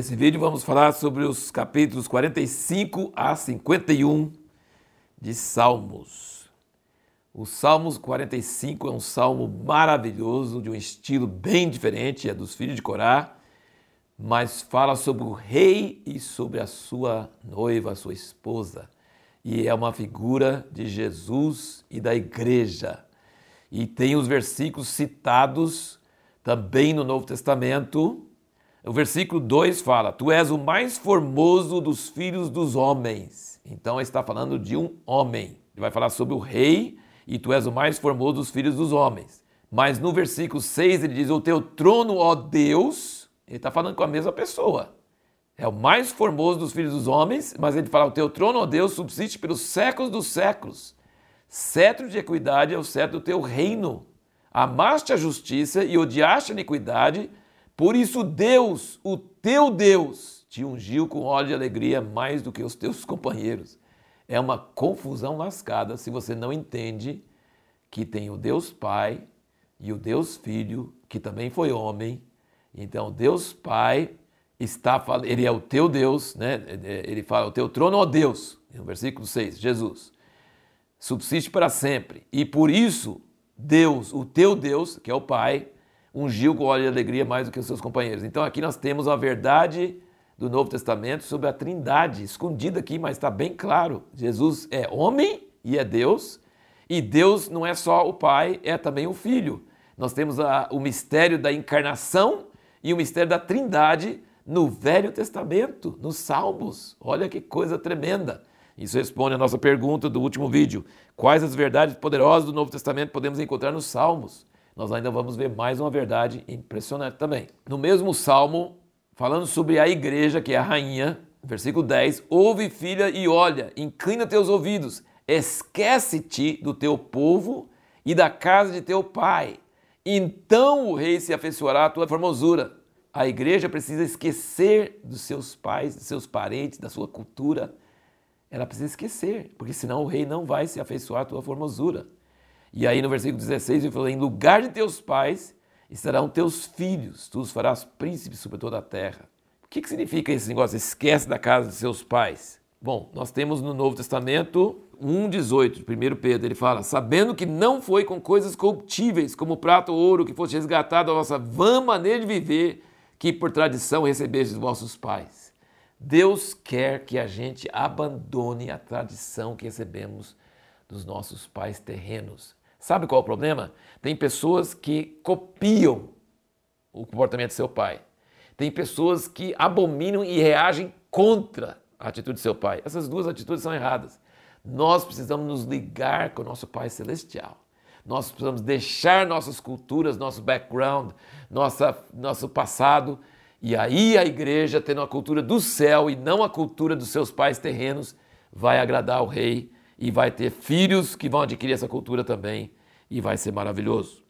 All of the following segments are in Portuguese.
Nesse vídeo vamos falar sobre os capítulos 45 a 51 de Salmos. O Salmos 45 é um salmo maravilhoso, de um estilo bem diferente, é dos filhos de Corá, mas fala sobre o rei e sobre a sua noiva, a sua esposa. E é uma figura de Jesus e da igreja. E tem os versículos citados também no Novo Testamento. O versículo 2 fala: Tu és o mais formoso dos filhos dos homens. Então está falando de um homem. Ele vai falar sobre o rei e tu és o mais formoso dos filhos dos homens. Mas no versículo 6 ele diz: O teu trono, ó Deus, ele está falando com a mesma pessoa. É o mais formoso dos filhos dos homens, mas ele fala: O teu trono, ó Deus, subsiste pelos séculos dos séculos. Cetro de equidade é o cetro do teu reino. Amaste a justiça e odiaste a iniquidade, por isso Deus, o teu Deus, te ungiu com óleo de alegria mais do que os teus companheiros. É uma confusão lascada se você não entende que tem o Deus Pai e o Deus Filho, que também foi homem. Então, Deus Pai está ele é o teu Deus, né? Ele fala o teu trono, ó Deus, no versículo 6, Jesus. Subsiste para sempre. E por isso Deus, o teu Deus, que é o Pai, ungiu com óleo de alegria mais do que os seus companheiros. Então aqui nós temos a verdade do Novo Testamento sobre a Trindade, escondida aqui, mas está bem claro. Jesus é homem e é Deus, e Deus não é só o Pai, é também o Filho. Nós temos a, o mistério da encarnação e o mistério da Trindade no Velho Testamento, nos Salmos. Olha que coisa tremenda. Isso responde a nossa pergunta do último vídeo. Quais as verdades poderosas do Novo Testamento podemos encontrar nos Salmos? Nós ainda vamos ver mais uma verdade impressionante também. No mesmo Salmo, falando sobre a igreja, que é a rainha, versículo 10: Ouve, filha, e olha, inclina teus ouvidos, esquece-te do teu povo e da casa de teu pai. Então o rei se afeiçoará à tua formosura. A igreja precisa esquecer dos seus pais, dos seus parentes, da sua cultura ela precisa esquecer, porque senão o rei não vai se afeiçoar à tua formosura. E aí no versículo 16 ele falou: Em lugar de teus pais estarão teus filhos, tu os farás príncipes sobre toda a terra. O que, que significa esse negócio? Esquece da casa de seus pais. Bom, nós temos no Novo Testamento 1,18, de 1 Pedro, ele fala: Sabendo que não foi com coisas corruptíveis, como prata ou ouro, que fosse resgatado a vossa vã maneira de viver, que por tradição recebestes vossos pais Deus quer que a gente abandone a tradição que recebemos dos nossos pais terrenos. Sabe qual é o problema? Tem pessoas que copiam o comportamento do seu pai. Tem pessoas que abominam e reagem contra a atitude do seu pai. Essas duas atitudes são erradas. Nós precisamos nos ligar com o nosso Pai Celestial. Nós precisamos deixar nossas culturas, nosso background, nossa, nosso passado e aí a igreja, tendo a cultura do céu e não a cultura dos seus pais terrenos, vai agradar o rei e vai ter filhos que vão adquirir essa cultura também e vai ser maravilhoso.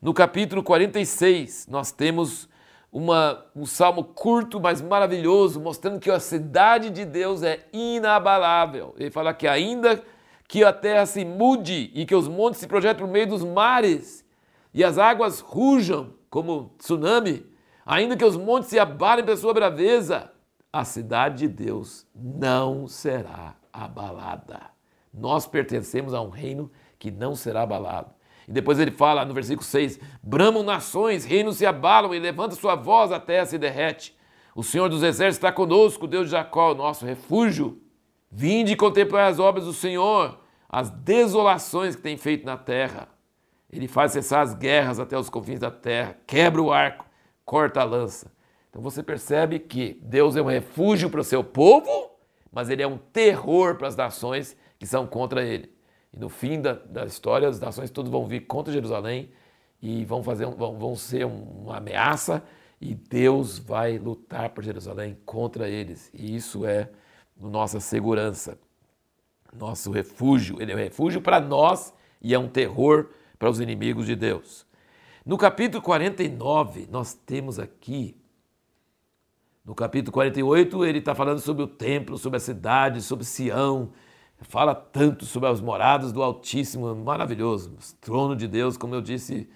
No capítulo 46, nós temos uma, um salmo curto, mas maravilhoso, mostrando que a cidade de Deus é inabalável. Ele fala que ainda que a terra se mude e que os montes se projetem por meio dos mares e as águas rujam como tsunami, Ainda que os montes se abalem pela sua braveza, a cidade de Deus não será abalada. Nós pertencemos a um reino que não será abalado. E depois ele fala no versículo 6: Bramam nações, reinos se abalam, e levanta sua voz, a terra se derrete. O Senhor dos Exércitos está conosco, Deus de Jacó, nosso refúgio. Vinde e contemplai as obras do Senhor, as desolações que tem feito na terra. Ele faz cessar as guerras até os confins da terra, quebra o arco, corta a lança. Então você percebe que Deus é um refúgio para o seu povo, mas ele é um terror para as nações que são contra ele. E no fim da, da história, as nações todas vão vir contra Jerusalém e vão, fazer, vão, vão ser uma ameaça e Deus vai lutar por Jerusalém contra eles. E isso é nossa segurança, nosso refúgio. Ele é um refúgio para nós e é um terror para os inimigos de Deus. No capítulo 49, nós temos aqui, no capítulo 48, ele está falando sobre o templo, sobre a cidade, sobre Sião, fala tanto sobre as moradas do Altíssimo, maravilhoso, trono de Deus, como eu disse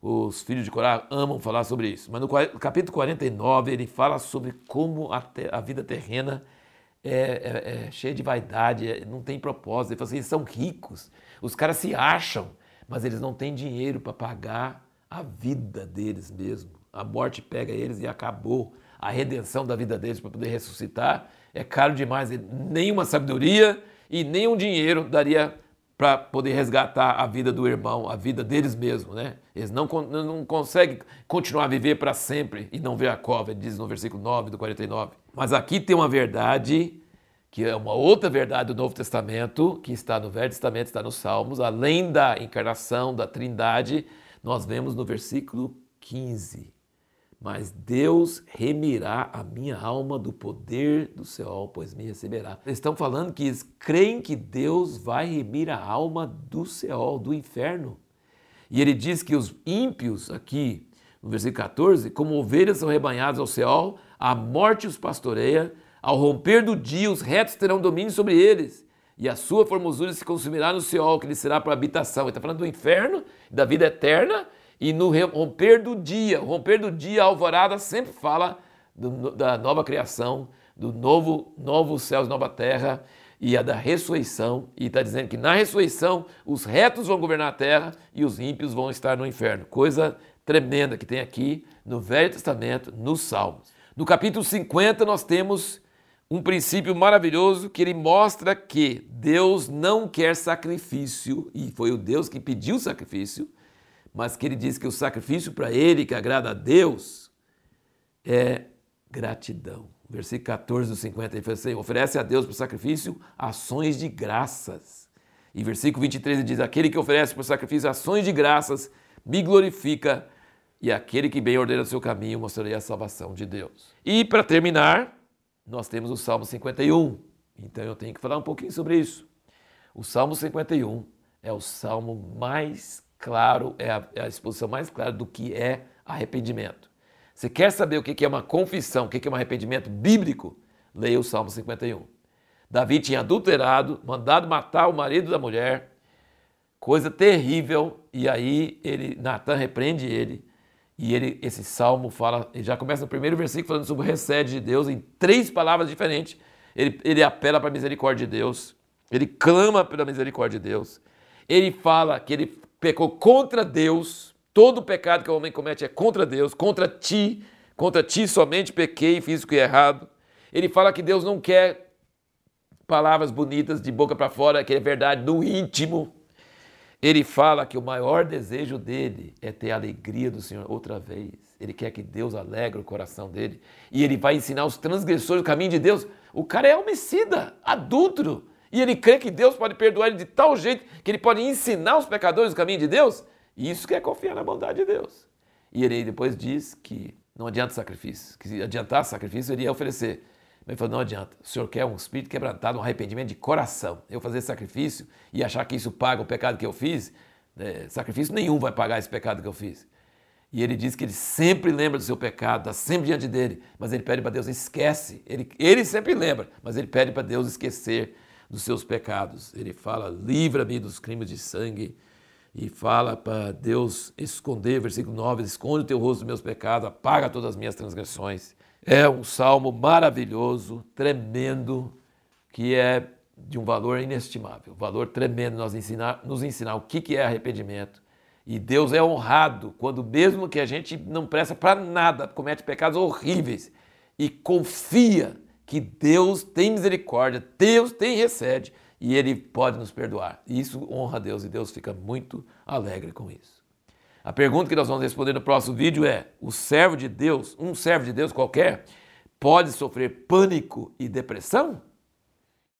os filhos de Corá amam falar sobre isso. Mas no capítulo 49 ele fala sobre como a, a vida terrena é, é, é, cheia de vaidade, é, não tem propósito. Ele fala assim, eles são ricos, os caras se acham, mas eles não têm dinheiro para pagar a vida deles mesmo. A morte pega eles e acabou. A redenção da vida deles para poder ressuscitar é caro demais. Nenhuma sabedoria e nenhum dinheiro daria para poder resgatar a vida do irmão, a vida deles mesmos, né? Eles não, não conseguem continuar a viver para sempre e não ver a cova, diz no versículo 9 do 49. Mas aqui tem uma verdade, que é uma outra verdade do Novo Testamento, que está no Velho Testamento, está nos Salmos, além da encarnação, da trindade, nós vemos no versículo 15 mas Deus remirá a minha alma do poder do céu, pois me receberá. Eles estão falando que eles creem que Deus vai remir a alma do céu, do inferno. E ele diz que os ímpios, aqui no versículo 14, como ovelhas são rebanhadas ao céu, a morte os pastoreia, ao romper do dia os retos terão domínio sobre eles, e a sua formosura se consumirá no céu, que lhe será para habitação. Ele está falando do inferno, da vida eterna, e no romper do dia, romper do dia, a alvorada sempre fala do, da nova criação, do novo, novo céus, nova terra e a da ressurreição. E está dizendo que na ressurreição os retos vão governar a terra e os ímpios vão estar no inferno. Coisa tremenda que tem aqui no Velho Testamento, nos Salmos. No capítulo 50 nós temos um princípio maravilhoso que ele mostra que Deus não quer sacrifício, e foi o Deus que pediu sacrifício, mas que ele diz que o sacrifício para ele, que agrada a Deus, é gratidão. Versículo 14 do 50, ele fala assim, oferece a Deus por sacrifício ações de graças. E versículo 23 ele diz, aquele que oferece por sacrifício ações de graças, me glorifica, e aquele que bem ordena o seu caminho, mostrarei a salvação de Deus. E para terminar, nós temos o Salmo 51. Então eu tenho que falar um pouquinho sobre isso. O Salmo 51 é o salmo mais claro, é a, é a exposição mais clara do que é arrependimento. Você quer saber o que é uma confissão, o que é um arrependimento bíblico? Leia o Salmo 51. Davi tinha adulterado, mandado matar o marido da mulher, coisa terrível, e aí ele, Natan repreende ele, e ele, esse salmo fala, ele já começa no primeiro versículo falando sobre o recede de Deus, em três palavras diferentes. Ele, ele apela para a misericórdia de Deus, ele clama pela misericórdia de Deus, ele fala que ele pecou contra Deus, todo pecado que o homem comete é contra Deus, contra ti, contra ti somente pequei e fiz o que é errado. Ele fala que Deus não quer palavras bonitas de boca para fora, que é verdade no íntimo. Ele fala que o maior desejo dele é ter a alegria do Senhor outra vez. Ele quer que Deus alegre o coração dele. E ele vai ensinar os transgressores o caminho de Deus. O cara é homicida, adúltero e ele crê que Deus pode perdoar ele de tal jeito que ele pode ensinar os pecadores o caminho de Deus, isso que é confiar na bondade de Deus. E ele depois diz que não adianta sacrifício, que se adiantar sacrifício ele ia oferecer. Mas ele falou, não adianta, o senhor quer um espírito quebrantado, um arrependimento de coração. Eu fazer sacrifício e achar que isso paga o pecado que eu fiz, né? sacrifício nenhum vai pagar esse pecado que eu fiz. E ele diz que ele sempre lembra do seu pecado, está sempre diante dele, mas ele pede para Deus, esquece. Ele, ele sempre lembra, mas ele pede para Deus esquecer dos seus pecados. Ele fala: livra-me dos crimes de sangue. E fala para Deus esconder, versículo 9: esconde o teu rosto dos meus pecados, apaga todas as minhas transgressões. É um salmo maravilhoso, tremendo, que é de um valor inestimável, valor tremendo nós ensinar, nos ensinar o que, que é arrependimento. E Deus é honrado quando, mesmo que a gente não presta para nada, comete pecados horríveis e confia que Deus tem misericórdia, Deus tem recede e Ele pode nos perdoar. Isso honra a Deus e Deus fica muito alegre com isso. A pergunta que nós vamos responder no próximo vídeo é: o servo de Deus, um servo de Deus qualquer, pode sofrer pânico e depressão?